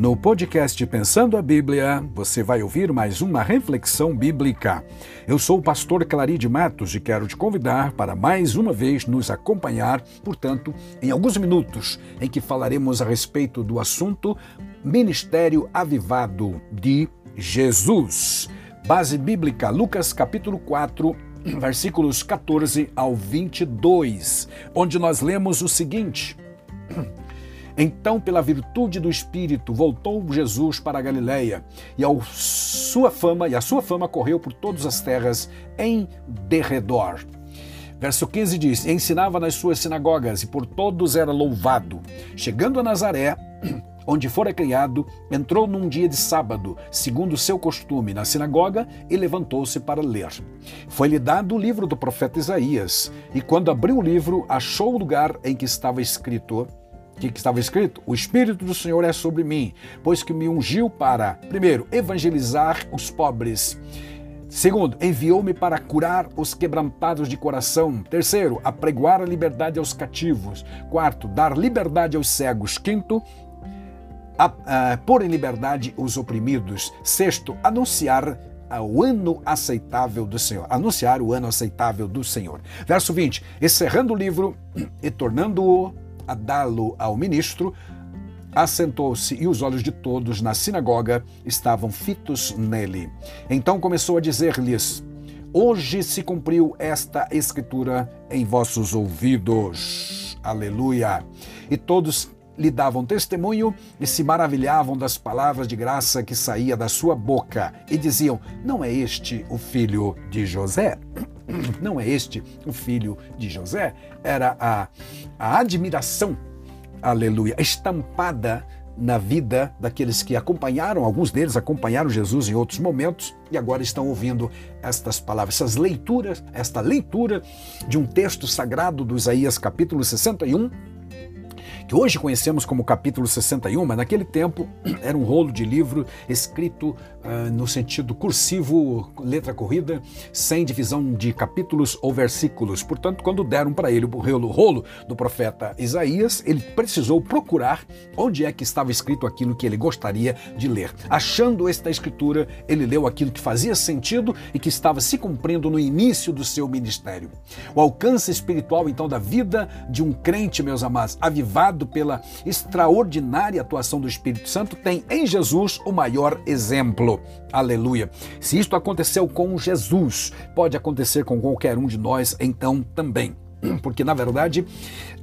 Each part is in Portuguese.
No podcast Pensando a Bíblia, você vai ouvir mais uma reflexão bíblica. Eu sou o pastor Claride Matos e quero te convidar para mais uma vez nos acompanhar, portanto, em alguns minutos em que falaremos a respeito do assunto Ministério Avivado de Jesus. Base bíblica, Lucas capítulo 4, versículos 14 ao 22, onde nós lemos o seguinte: então, pela virtude do Espírito, voltou Jesus para a Galiléia, e a sua fama, e a sua fama correu por todas as terras em derredor. Verso 15 diz: Ensinava nas suas sinagogas, e por todos era louvado. Chegando a Nazaré, onde fora criado, entrou num dia de sábado, segundo seu costume, na sinagoga e levantou-se para ler. Foi-lhe dado o livro do profeta Isaías, e quando abriu o livro, achou o lugar em que estava escrito: que estava escrito? O Espírito do Senhor é sobre mim, pois que me ungiu para, primeiro, evangelizar os pobres. Segundo, enviou-me para curar os quebrantados de coração. Terceiro, apregoar a liberdade aos cativos. Quarto, dar liberdade aos cegos. Quinto, a, a, pôr em liberdade os oprimidos. Sexto, anunciar o ano aceitável do Senhor. Anunciar o ano aceitável do Senhor. Verso 20. Encerrando o livro e tornando-o a dá-lo ao ministro, assentou-se e os olhos de todos na sinagoga estavam fitos nele. Então começou a dizer-lhes: Hoje se cumpriu esta escritura em vossos ouvidos. Aleluia! E todos lhe davam testemunho e se maravilhavam das palavras de graça que saía da sua boca e diziam: Não é este o filho de José? Não é este o filho de José? Era a, a admiração, aleluia, estampada na vida daqueles que acompanharam, alguns deles acompanharam Jesus em outros momentos e agora estão ouvindo estas palavras, essas leituras, esta leitura de um texto sagrado do Isaías capítulo 61, que hoje conhecemos como capítulo 61, mas naquele tempo era um rolo de livro escrito uh, no sentido cursivo, letra corrida, sem divisão de capítulos ou versículos. Portanto, quando deram para ele o rolo, do profeta Isaías, ele precisou procurar onde é que estava escrito aquilo que ele gostaria de ler. Achando esta escritura, ele leu aquilo que fazia sentido e que estava se cumprindo no início do seu ministério. O alcance espiritual, então, da vida de um crente, meus amados, avivado pela extraordinária atuação do Espírito Santo, tem em Jesus o maior exemplo. Aleluia. Se isto aconteceu com Jesus, pode acontecer com qualquer um de nós, então também. Porque, na verdade,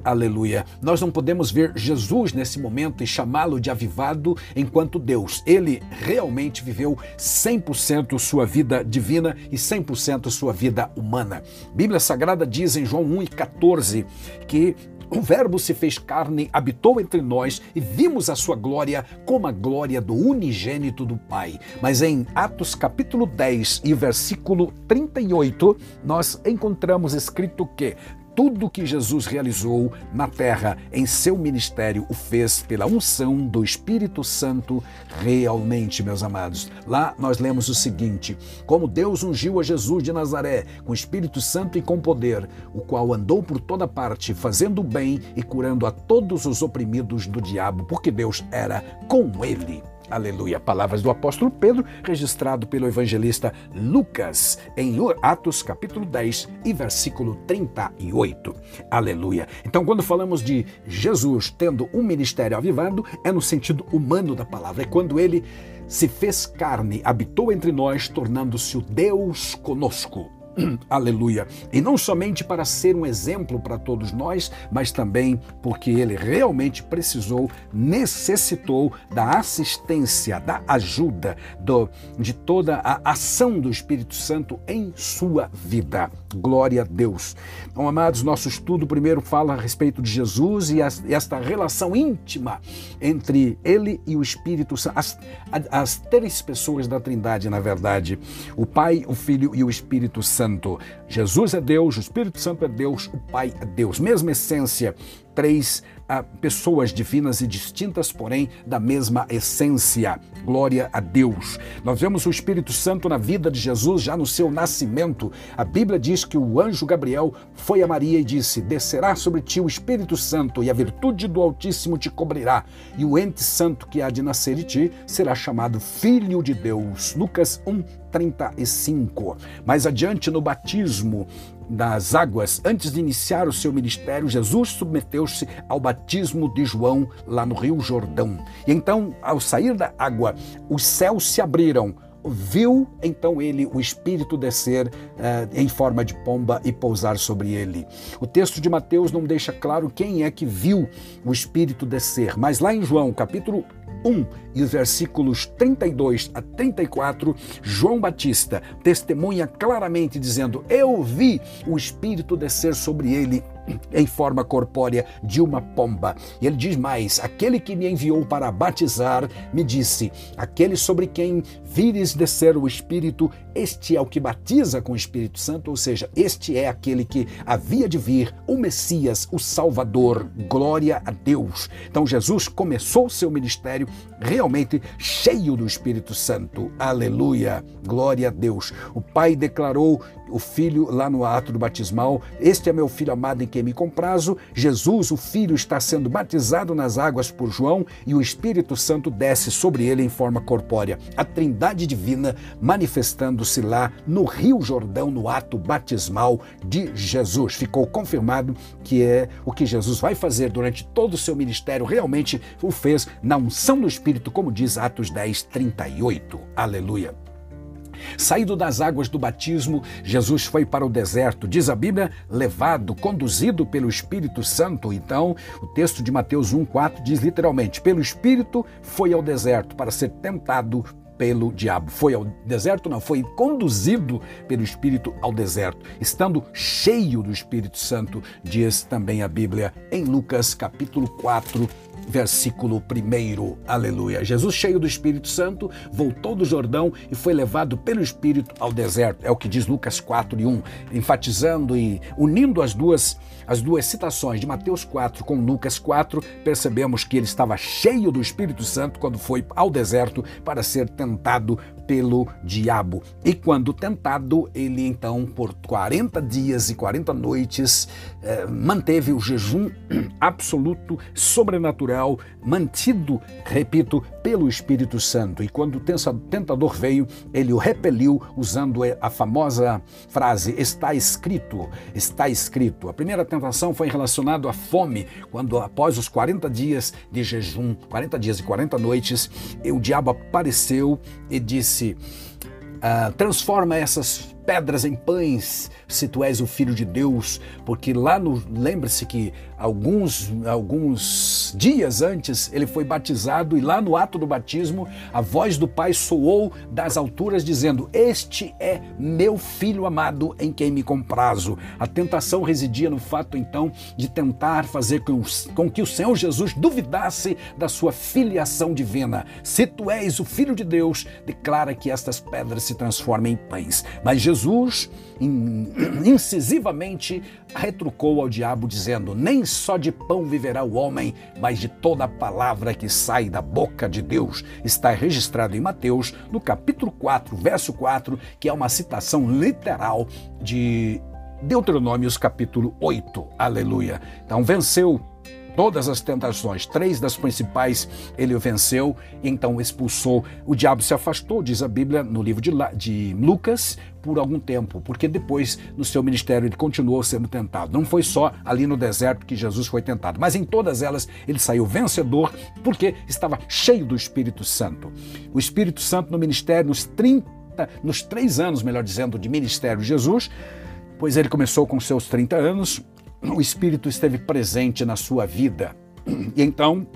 aleluia, nós não podemos ver Jesus nesse momento e chamá-lo de avivado enquanto Deus. Ele realmente viveu 100% sua vida divina e 100% sua vida humana. Bíblia Sagrada diz em João 1 e 14 que o Verbo se fez carne, habitou entre nós e vimos a sua glória como a glória do unigênito do Pai. Mas em Atos capítulo 10 e versículo 38, nós encontramos escrito que tudo que Jesus realizou na terra em seu ministério o fez pela unção do Espírito Santo realmente, meus amados. Lá nós lemos o seguinte: Como Deus ungiu a Jesus de Nazaré com Espírito Santo e com poder, o qual andou por toda parte, fazendo bem e curando a todos os oprimidos do diabo, porque Deus era com ele. Aleluia. Palavras do apóstolo Pedro, registrado pelo evangelista Lucas, em Atos capítulo 10 e versículo 38. Aleluia. Então, quando falamos de Jesus tendo um ministério avivado, é no sentido humano da palavra. É quando ele se fez carne, habitou entre nós, tornando-se o Deus conosco. Aleluia. E não somente para ser um exemplo para todos nós, mas também porque ele realmente precisou, necessitou da assistência, da ajuda, do, de toda a ação do Espírito Santo em sua vida. Glória a Deus. Então, amados, nosso estudo primeiro fala a respeito de Jesus e esta relação íntima entre ele e o Espírito Santo, as, as três pessoas da Trindade, na verdade, o Pai, o Filho e o Espírito Santo. Jesus é Deus, o Espírito Santo é Deus, o Pai é Deus. Mesma essência, três a pessoas divinas e distintas, porém da mesma essência. Glória a Deus. Nós vemos o Espírito Santo na vida de Jesus já no seu nascimento. A Bíblia diz que o anjo Gabriel foi a Maria e disse: Descerá sobre ti o Espírito Santo, e a virtude do Altíssimo te cobrirá, e o ente santo que há de nascer de ti será chamado Filho de Deus. Lucas 1, 35. Mais adiante, no batismo, das águas, antes de iniciar o seu ministério, Jesus submeteu-se ao batismo de João lá no Rio Jordão. E então, ao sair da água, os céus se abriram. Viu então ele o Espírito descer uh, em forma de pomba e pousar sobre ele. O texto de Mateus não deixa claro quem é que viu o Espírito descer, mas lá em João, capítulo 1 e os versículos 32 a 34, João Batista testemunha claramente dizendo: Eu vi o Espírito descer sobre ele em forma corpórea de uma pomba. E ele diz mais: Aquele que me enviou para batizar me disse: Aquele sobre quem vires descer o Espírito, este é o que batiza com o Espírito Santo, ou seja, este é aquele que havia de vir, o Messias, o Salvador. Glória a Deus. Então Jesus começou seu ministério realmente cheio do Espírito Santo. Aleluia. Glória a Deus. O Pai declarou o filho lá no ato do batismal: Este é meu filho amado em quem me comprazo. Jesus, o filho, está sendo batizado nas águas por João e o Espírito Santo desce sobre ele em forma corpórea. A Trindade divina manifestando-se lá no Rio Jordão no ato batismal de Jesus. Ficou confirmado que é o que Jesus vai fazer durante todo o seu ministério, realmente o fez na unção do Espírito, como diz Atos 10, 38. Aleluia. Saído das águas do batismo, Jesus foi para o deserto, diz a Bíblia, levado, conduzido pelo Espírito Santo. Então, o texto de Mateus 1,4 diz literalmente: pelo Espírito foi ao deserto para ser tentado pelo diabo. Foi ao deserto? Não, foi conduzido pelo Espírito ao deserto, estando cheio do Espírito Santo, diz também a Bíblia em Lucas capítulo 4, versículo 1. Aleluia. Jesus, cheio do Espírito Santo, voltou do Jordão e foi levado pelo Espírito ao deserto. É o que diz Lucas 4 e 1, enfatizando e unindo as duas, as duas citações de Mateus 4 com Lucas 4, percebemos que ele estava cheio do Espírito Santo quando foi ao deserto para ser tentado pelo diabo. E quando tentado, ele então, por 40 dias e 40 noites, eh, manteve o jejum absoluto, sobrenatural, mantido, repito, pelo Espírito Santo. E quando o tentador veio, ele o repeliu usando a famosa frase: está escrito, está escrito. A primeira tentação foi relacionada à fome, quando após os 40 dias de jejum, 40 dias e 40 noites, o diabo apareceu e disse: ah, transforma essas pedras em pães, se tu és o filho de Deus, porque lá no lembre-se que alguns alguns dias antes ele foi batizado e lá no ato do batismo a voz do Pai soou das alturas dizendo: "Este é meu filho amado em quem me comprazo". A tentação residia no fato então de tentar fazer com, com que o Senhor Jesus duvidasse da sua filiação divina. Se tu és o filho de Deus, declara que estas pedras se transformem em pães. Mas Jesus Jesus incisivamente retrucou ao diabo, dizendo: Nem só de pão viverá o homem, mas de toda a palavra que sai da boca de Deus. Está registrado em Mateus, no capítulo 4, verso 4, que é uma citação literal de Deuteronômios, capítulo 8. Aleluia. Então, venceu todas as tentações, três das principais ele venceu, então expulsou. O diabo se afastou, diz a Bíblia no livro de, de Lucas, por algum tempo, porque depois no seu ministério ele continuou sendo tentado. Não foi só ali no deserto que Jesus foi tentado, mas em todas elas ele saiu vencedor porque estava cheio do Espírito Santo. O Espírito Santo no ministério, nos 30, nos três anos, melhor dizendo, de ministério de Jesus, pois ele começou com seus 30 anos, o Espírito esteve presente na sua vida. E então,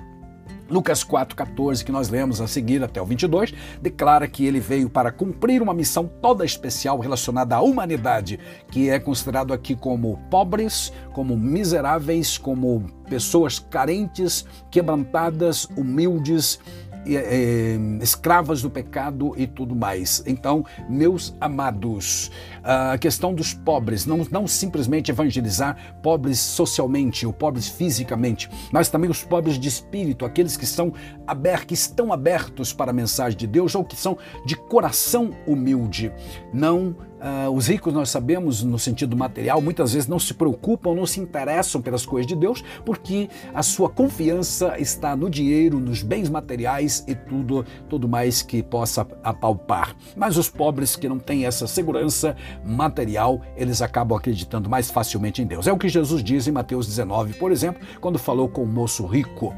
Lucas 4,14, que nós lemos a seguir até o 22, declara que ele veio para cumprir uma missão toda especial relacionada à humanidade, que é considerado aqui como pobres, como miseráveis, como pessoas carentes, quebrantadas, humildes, é, escravas do pecado e tudo mais. Então, meus amados, a questão dos pobres, não, não simplesmente evangelizar pobres socialmente ou pobres fisicamente, mas também os pobres de espírito, aqueles que, são abertos, que estão abertos para a mensagem de Deus ou que são de coração humilde. Não Uh, os ricos, nós sabemos, no sentido material, muitas vezes não se preocupam, não se interessam pelas coisas de Deus, porque a sua confiança está no dinheiro, nos bens materiais e tudo, tudo mais que possa apalpar. Mas os pobres que não têm essa segurança material, eles acabam acreditando mais facilmente em Deus. É o que Jesus diz em Mateus 19, por exemplo, quando falou com o moço rico.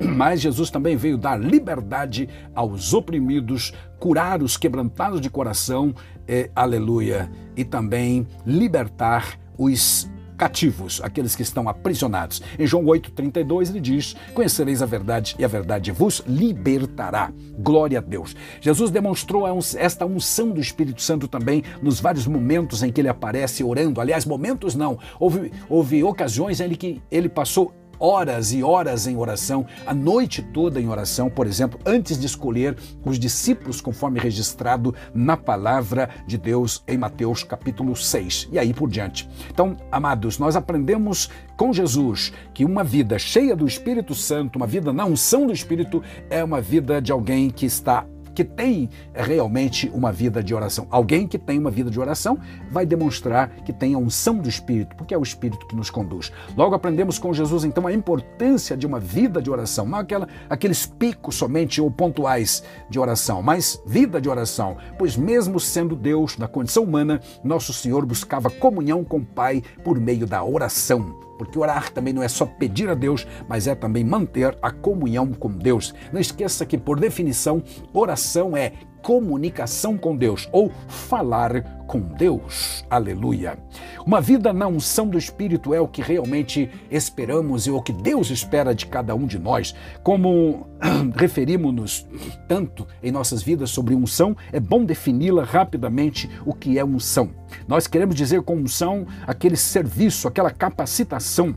Mas Jesus também veio dar liberdade aos oprimidos, curar os quebrantados de coração, é, aleluia, e também libertar os cativos, aqueles que estão aprisionados. Em João 8,32 ele diz: Conhecereis a verdade e a verdade vos libertará. Glória a Deus. Jesus demonstrou esta unção do Espírito Santo também nos vários momentos em que ele aparece orando. Aliás, momentos não. Houve, houve ocasiões em que ele passou horas e horas em oração, a noite toda em oração, por exemplo, antes de escolher os discípulos, conforme registrado na palavra de Deus em Mateus capítulo 6 e aí por diante. Então, amados, nós aprendemos com Jesus que uma vida cheia do Espírito Santo, uma vida na unção do Espírito, é uma vida de alguém que está que tem realmente uma vida de oração. Alguém que tem uma vida de oração vai demonstrar que tem a unção do Espírito, porque é o Espírito que nos conduz. Logo aprendemos com Jesus, então, a importância de uma vida de oração, não aquela, aqueles picos somente ou pontuais de oração, mas vida de oração, pois mesmo sendo Deus na condição humana, nosso Senhor buscava comunhão com o Pai por meio da oração porque orar também não é só pedir a Deus, mas é também manter a comunhão com Deus. Não esqueça que, por definição, oração é comunicação com Deus ou falar com Deus. Aleluia. Uma vida na unção do Espírito é o que realmente esperamos e o que Deus espera de cada um de nós. Como referimos-nos tanto em nossas vidas sobre unção, é bom defini-la rapidamente o que é unção. Nós queremos dizer com unção aquele serviço, aquela capacitação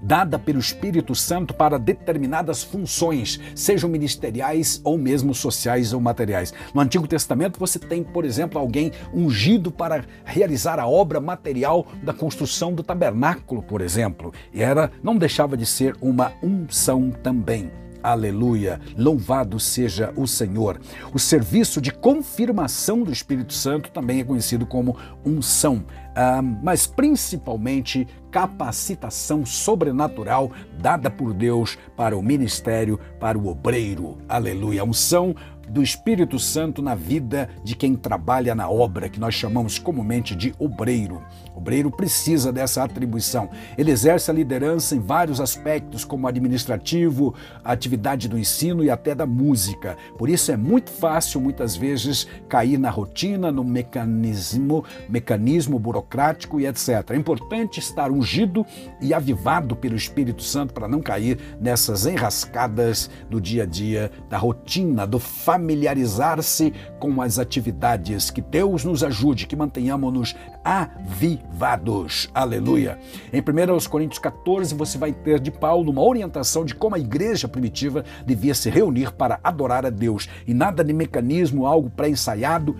dada pelo Espírito Santo para determinadas funções, sejam ministeriais ou mesmo sociais ou materiais. No Antigo Testamento você tem, por exemplo, alguém ungido para realizar a obra material da construção do tabernáculo, por exemplo. E era, não deixava de ser uma unção também. Aleluia! Louvado seja o Senhor. O serviço de confirmação do Espírito Santo também é conhecido como unção, ah, mas principalmente capacitação sobrenatural dada por Deus para o ministério, para o obreiro. Aleluia! Unção do Espírito Santo na vida de quem trabalha na obra, que nós chamamos comumente de obreiro. O obreiro precisa dessa atribuição. Ele exerce a liderança em vários aspectos, como administrativo, atividade do ensino e até da música. Por isso é muito fácil, muitas vezes, cair na rotina, no mecanismo, mecanismo burocrático e etc. É importante estar ungido e avivado pelo Espírito Santo para não cair nessas enrascadas do dia a dia, da rotina, do familiar familiarizar-se com as atividades. Que Deus nos ajude, que mantenhamos-nos avivados. Aleluia. Em 1 Coríntios 14, você vai ter de Paulo uma orientação de como a igreja primitiva devia se reunir para adorar a Deus. E nada de mecanismo, algo pré-ensaiado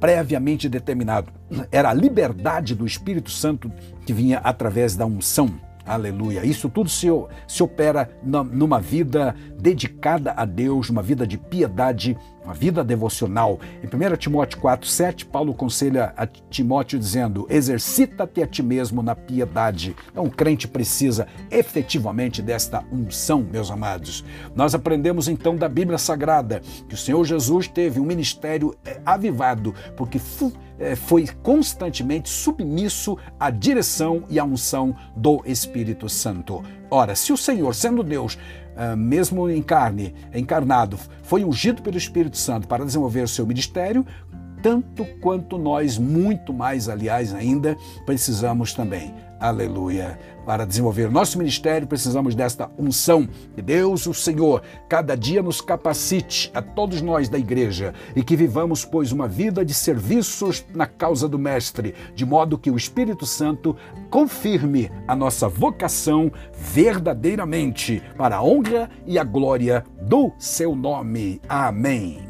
previamente determinado. Era a liberdade do Espírito Santo que vinha através da unção. Aleluia. Isso tudo se, se opera numa vida dedicada a Deus, uma vida de piedade, uma vida devocional. Em 1 Timóteo 4, 7, Paulo aconselha a Timóteo dizendo: exercita-te a ti mesmo na piedade. Então, o crente precisa efetivamente desta unção, meus amados. Nós aprendemos então da Bíblia Sagrada que o Senhor Jesus teve um ministério eh, avivado, porque eh, foi constantemente submisso à direção e à unção do Espírito Santo. Ora, se o Senhor, sendo Deus, mesmo em carne, encarnado, foi ungido pelo Espírito Santo para desenvolver o seu ministério, tanto quanto nós, muito mais, aliás, ainda, precisamos também. Aleluia. Para desenvolver nosso ministério, precisamos desta unção. Que Deus, o Senhor, cada dia nos capacite, a todos nós da igreja, e que vivamos, pois, uma vida de serviços na causa do Mestre, de modo que o Espírito Santo confirme a nossa vocação verdadeiramente para a honra e a glória do seu nome. Amém.